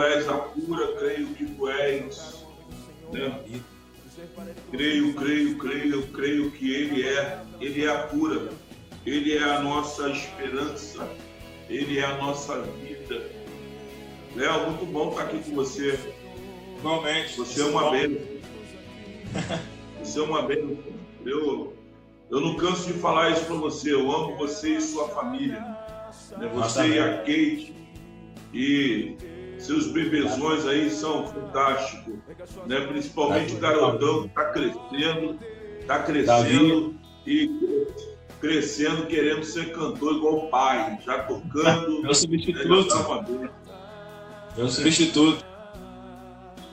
tu és a cura, creio que tu és. Né? Creio, creio, creio, creio que Ele é, Ele é a cura, Ele é a nossa esperança, Ele é a nossa vida. Léo, muito bom estar aqui com você. Igualmente. Você é uma bênção. Você é uma bênção. Eu, eu não canso de falar isso para você. Eu amo você e sua família. Né? Você e a Kate. E seus bebezões aí são fantásticos. Né? Principalmente o garotão que está crescendo, está crescendo e crescendo, querendo ser cantor igual o pai, já tocando. Meu substituto. Né? Meu substituto.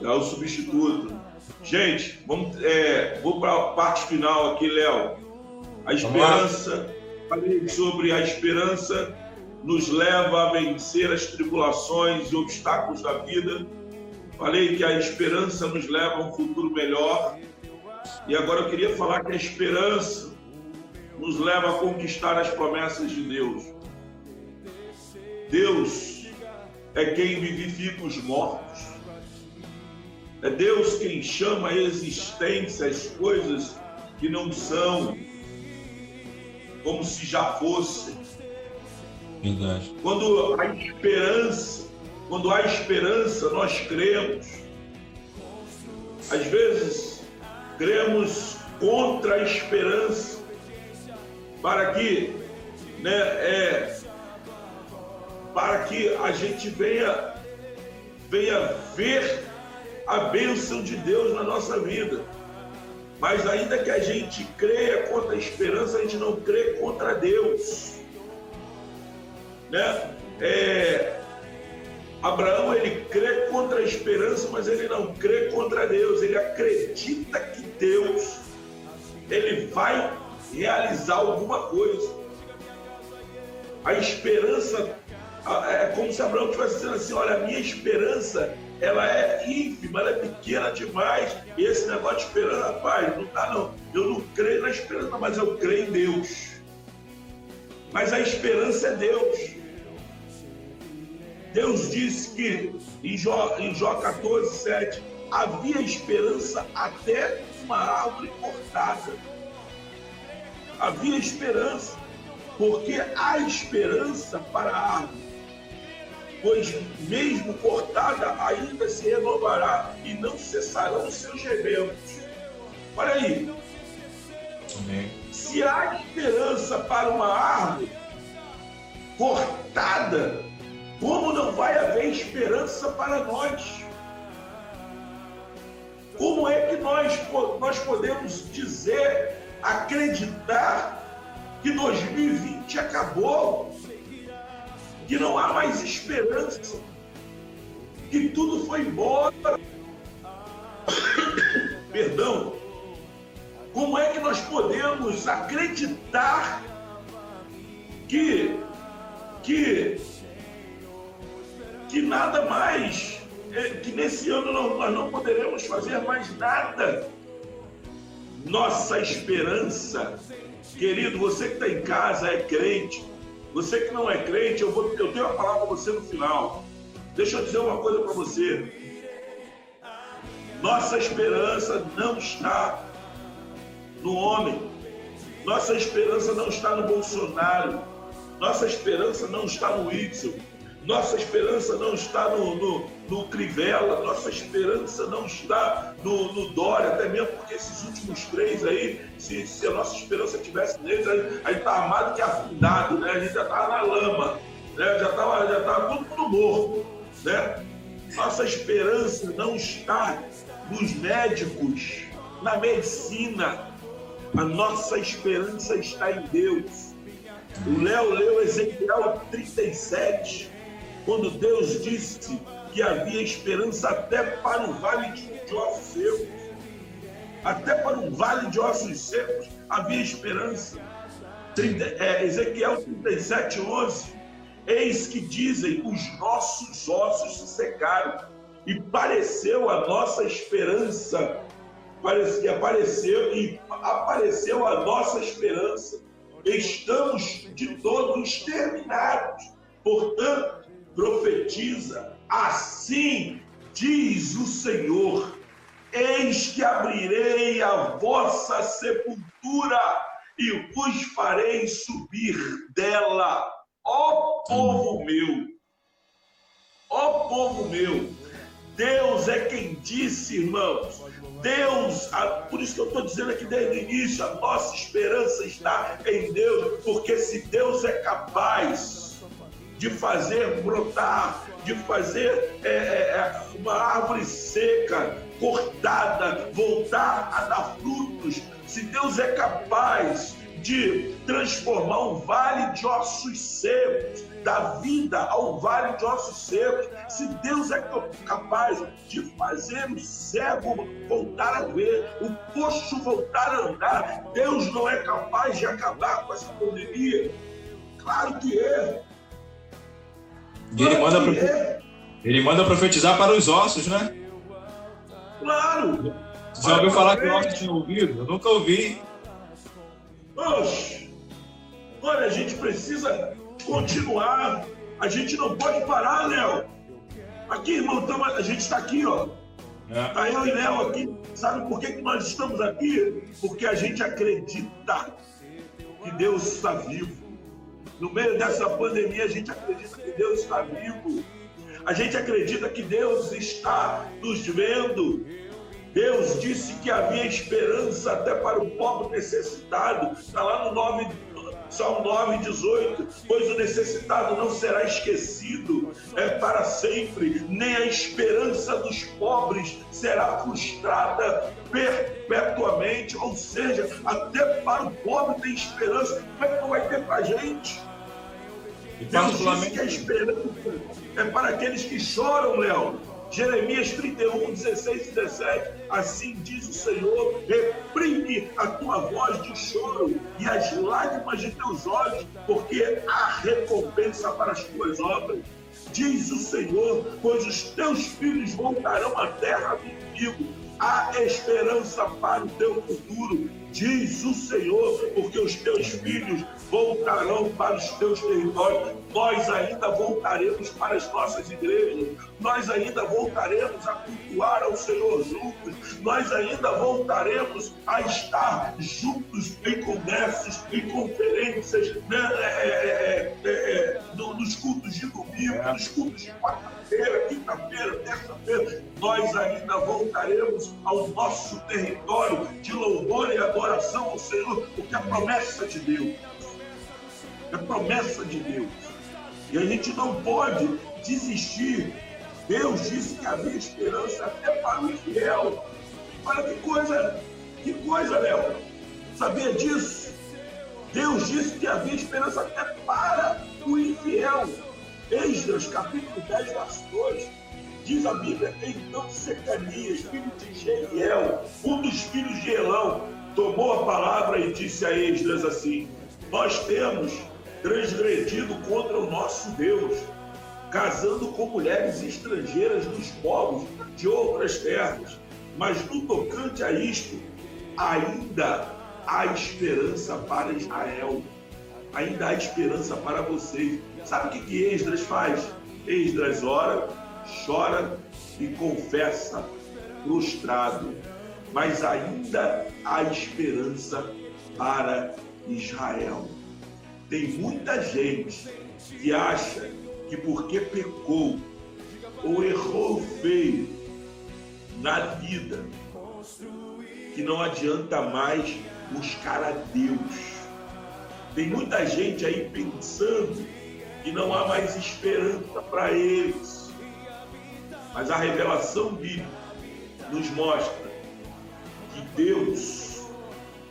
É o substituto. Gente, vamos, é, vou para a parte final aqui, Léo. A esperança, falei sobre a esperança nos leva a vencer as tribulações e obstáculos da vida. Falei que a esperança nos leva a um futuro melhor. E agora eu queria falar que a esperança nos leva a conquistar as promessas de Deus. Deus é quem vivifica os mortos. É Deus quem chama a existência as coisas que não são, como se já fossem. Verdade. Quando a esperança, quando há esperança, nós cremos. Às vezes, cremos contra a esperança, para que, né, é, para que a gente venha, venha ver a bênção de Deus na nossa vida. Mas ainda que a gente creia contra a esperança, a gente não crê contra Deus né? É, Abraão ele crê contra a esperança, mas ele não crê contra Deus. Ele acredita que Deus ele vai realizar alguma coisa. A esperança é como se Abraão estivesse dizendo assim: olha, a minha esperança ela é ínfima, ela é pequena demais. E esse negócio de esperança, rapaz, não dá não. Eu não creio na esperança, mas eu creio em Deus. Mas a esperança é Deus. Deus disse que em Jó, em Jó 14, 7, havia esperança até uma árvore cortada. Havia esperança, porque há esperança para a árvore, pois mesmo cortada ainda se renovará e não cessarão seus rebentos. Olha aí. Amém. Se há esperança para uma árvore cortada, como não vai haver esperança para nós? Como é que nós, nós podemos dizer, acreditar que 2020 acabou, que não há mais esperança, que tudo foi embora? Perdão. Como é que nós podemos acreditar que, que que nada mais, é, que nesse ano não, nós não poderemos fazer mais nada. Nossa esperança, querido, você que está em casa é crente, você que não é crente, eu, vou, eu tenho uma palavra para você no final. Deixa eu dizer uma coisa para você. Nossa esperança não está no homem. Nossa esperança não está no Bolsonaro. Nossa esperança não está no Whitson. Nossa esperança não está no, no, no Crivella, nossa esperança não está no, no Dória, até mesmo porque esses últimos três aí, se, se a nossa esperança tivesse neles, a gente está armado que afundado, né? A gente já estava na lama, né? já estava já tava todo mundo morto. Né? Nossa esperança não está nos médicos, na medicina. A nossa esperança está em Deus. O Léo leu Ezequiel 37 quando Deus disse que havia esperança até para o vale de ossos secos. Até para o vale de ossos secos havia esperança. É, Ezequiel 37, 11. Eis que dizem: os nossos ossos se secaram, e pareceu a nossa esperança, que apareceu e apareceu a nossa esperança. Estamos de todos exterminados. Portanto, profetiza Assim diz o Senhor: Eis que abrirei a vossa sepultura e vos farei subir dela, ó povo meu, ó povo meu. Deus é quem disse, irmãos. Deus, por isso que eu estou dizendo aqui desde o início, a nossa esperança está em Deus, porque se Deus é capaz de fazer brotar, de fazer é, é, é uma árvore seca, cortada, voltar a dar frutos, se Deus é capaz de transformar um vale de ossos secos, da vida ao vale de ossos secos, se Deus é capaz de fazer o cego voltar a ver, o coxo voltar a andar, Deus não é capaz de acabar com essa pandemia? Claro que é. E ele manda, profe... ele manda profetizar para os ossos, né? Claro! Já ouviu falar que o ossos tinha ouvido? Eu nunca ouvi. Oxe, olha, a gente precisa continuar. A gente não pode parar, Léo. Aqui, irmão, tamo, a gente está aqui, ó. É. Tá eu e Léo aqui. Sabe por que, que nós estamos aqui? Porque a gente acredita que Deus está vivo. No meio dessa pandemia, a gente acredita que Deus está vivo. A gente acredita que Deus está nos vendo. Deus disse que havia esperança até para o pobre necessitado. Está lá no 9, Salmo 9, 18. Pois o necessitado não será esquecido é, para sempre, nem a esperança dos pobres será frustrada perpetuamente. Ou seja, até para o pobre tem esperança. Como é que não vai ter para a gente? Deus disse que a esperança é para aqueles que choram, Léo Jeremias 31, 16 e 17. Assim diz o Senhor: reprime a tua voz de choro e as lágrimas de teus olhos, porque há recompensa para as tuas obras. Diz o Senhor: pois os teus filhos voltarão à terra do inimigo. Há esperança para o teu futuro, diz o Senhor, porque os teus filhos voltarão para os teus territórios. Nós ainda voltaremos para as nossas igrejas. Nós ainda voltaremos a cultuar ao Senhor juntos. Nós ainda voltaremos a estar juntos em congressos, em conferências, né? é, é, é, é nos cultos de domingo, nos cultos de quarta-feira, quinta-feira, terça-feira. Nós ainda voltaremos ao nosso território de louvor e adoração ao Senhor, porque a promessa de Deus é promessa de Deus. E a gente não pode desistir. Deus disse que havia esperança até para o infiel. Olha que coisa, que coisa, Léo. Sabia disso? Deus disse que havia esperança até para o infiel. Esdras, capítulo 10, verso 2. Diz a Bíblia, então Secanias, filho de Jeiel, um dos filhos de Elão, tomou a palavra e disse a Esdras assim: Nós temos transgredido contra o nosso Deus, casando com mulheres estrangeiras dos povos de outras terras. Mas no tocante a isto, ainda há esperança para Israel. Ainda há esperança para vocês. Sabe o que, que Esdras faz? Esdras ora, chora e confessa, prostrado. Mas ainda há esperança para Israel. Tem muita gente que acha que porque pecou ou errou feio na vida, que não adianta mais buscar a Deus. Tem muita gente aí pensando que não há mais esperança para eles. Mas a revelação bíblica nos mostra que Deus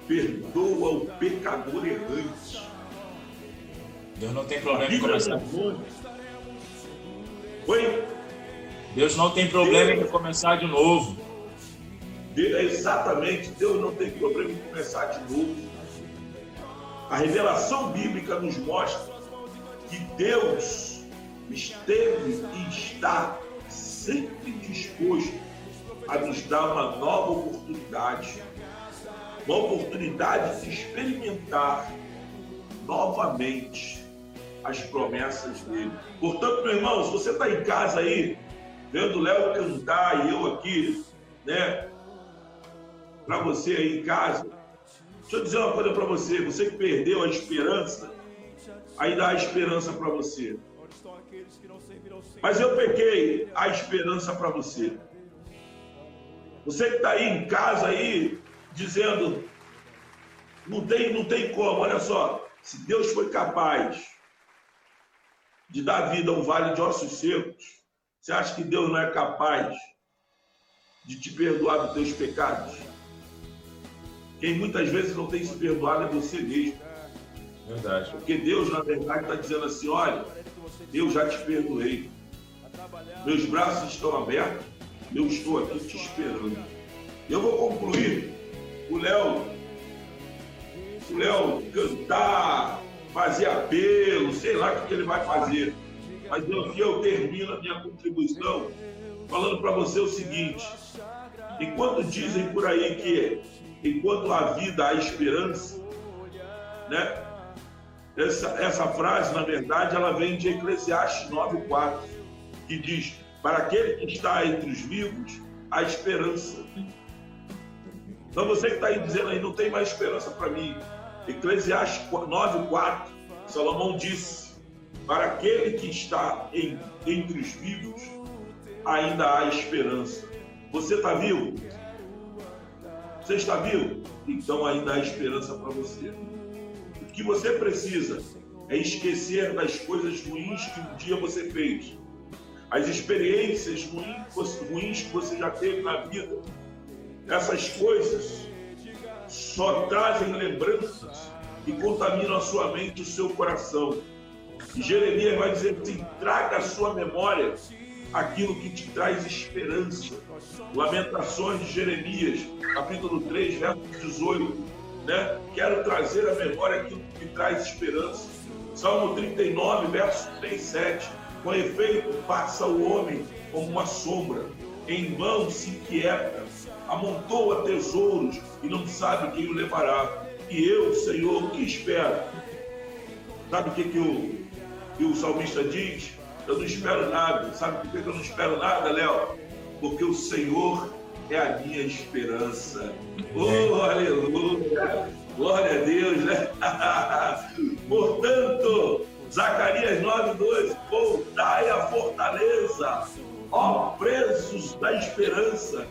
perdoa o pecador errante Deus não tem problema em começar. Oi? Deus não tem problema Deus... em começar de novo. Exatamente, Deus não tem problema em começar de novo. A revelação bíblica nos mostra que Deus esteve e está sempre disposto a nos dar uma nova oportunidade, uma oportunidade de experimentar novamente as promessas dele. Portanto, meu irmão, se você está em casa aí, vendo o Léo cantar e eu aqui, né? Para você aí em casa. Deixa eu dizer uma coisa para você. Você que perdeu a esperança, ainda há esperança para você. Mas eu peguei a esperança para você. Você que está aí em casa aí, dizendo, não tem, não tem como, olha só, se Deus foi capaz de dar vida a um vale de ossos secos, você acha que Deus não é capaz de te perdoar dos teus pecados? Quem muitas vezes não tem se perdoado é você mesmo. Verdade. Porque Deus, na verdade, está dizendo assim: olha, eu já te perdoei. Meus braços estão abertos, eu estou aqui te esperando. Eu vou concluir. O Léo, o Léo cantar, fazer apelo, sei lá o que ele vai fazer. Mas eu, eu termino a minha contribuição falando para você o seguinte: enquanto dizem por aí que enquanto há vida há esperança, né? Essa, essa frase, na verdade, ela vem de Eclesiastes 9,4, que diz: Para aquele que está entre os vivos, há esperança. Então você que está aí dizendo aí, não tem mais esperança para mim. Eclesiastes 9,4, Salomão disse: Para aquele que está em, entre os vivos, ainda há esperança. Você está vivo? Você está vivo? Então ainda há esperança para você que você precisa é esquecer das coisas ruins que um dia você fez, as experiências ruins que você já teve na vida. Essas coisas só trazem lembranças e contaminam a sua mente e o seu coração. E Jeremias vai dizer assim: traga à sua memória aquilo que te traz esperança. Lamentações de Jeremias, capítulo 3, verso 18 né? Quero trazer à memória aquilo que traz esperança. Salmo 39, verso 3, 7. Com efeito, passa o homem como uma sombra, em vão se inquieta, amontoa tesouros e não sabe quem o levará. E eu, Senhor, o que espero? Sabe o que, que, o, que o salmista diz? Eu não espero nada. Sabe por que eu não espero nada, Léo? Porque o Senhor é a minha esperança. Oh, aleluia! Glória a Deus, né? Portanto, Zacarias 9,12: Voltai à fortaleza, ó presos da esperança.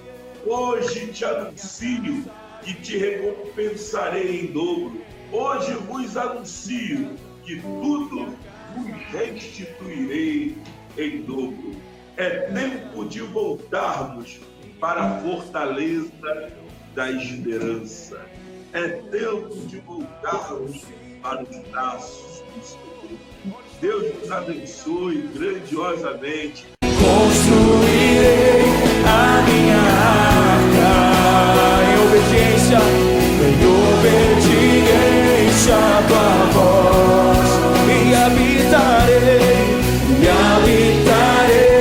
Hoje te anuncio que te recompensarei em dobro. Hoje vos anuncio que tudo vos restituirei em dobro. É tempo de voltarmos para a fortaleza da esperança. É tempo de voltarmos para os braços do Senhor. Deus nos abençoe grandiosamente. Construirei arca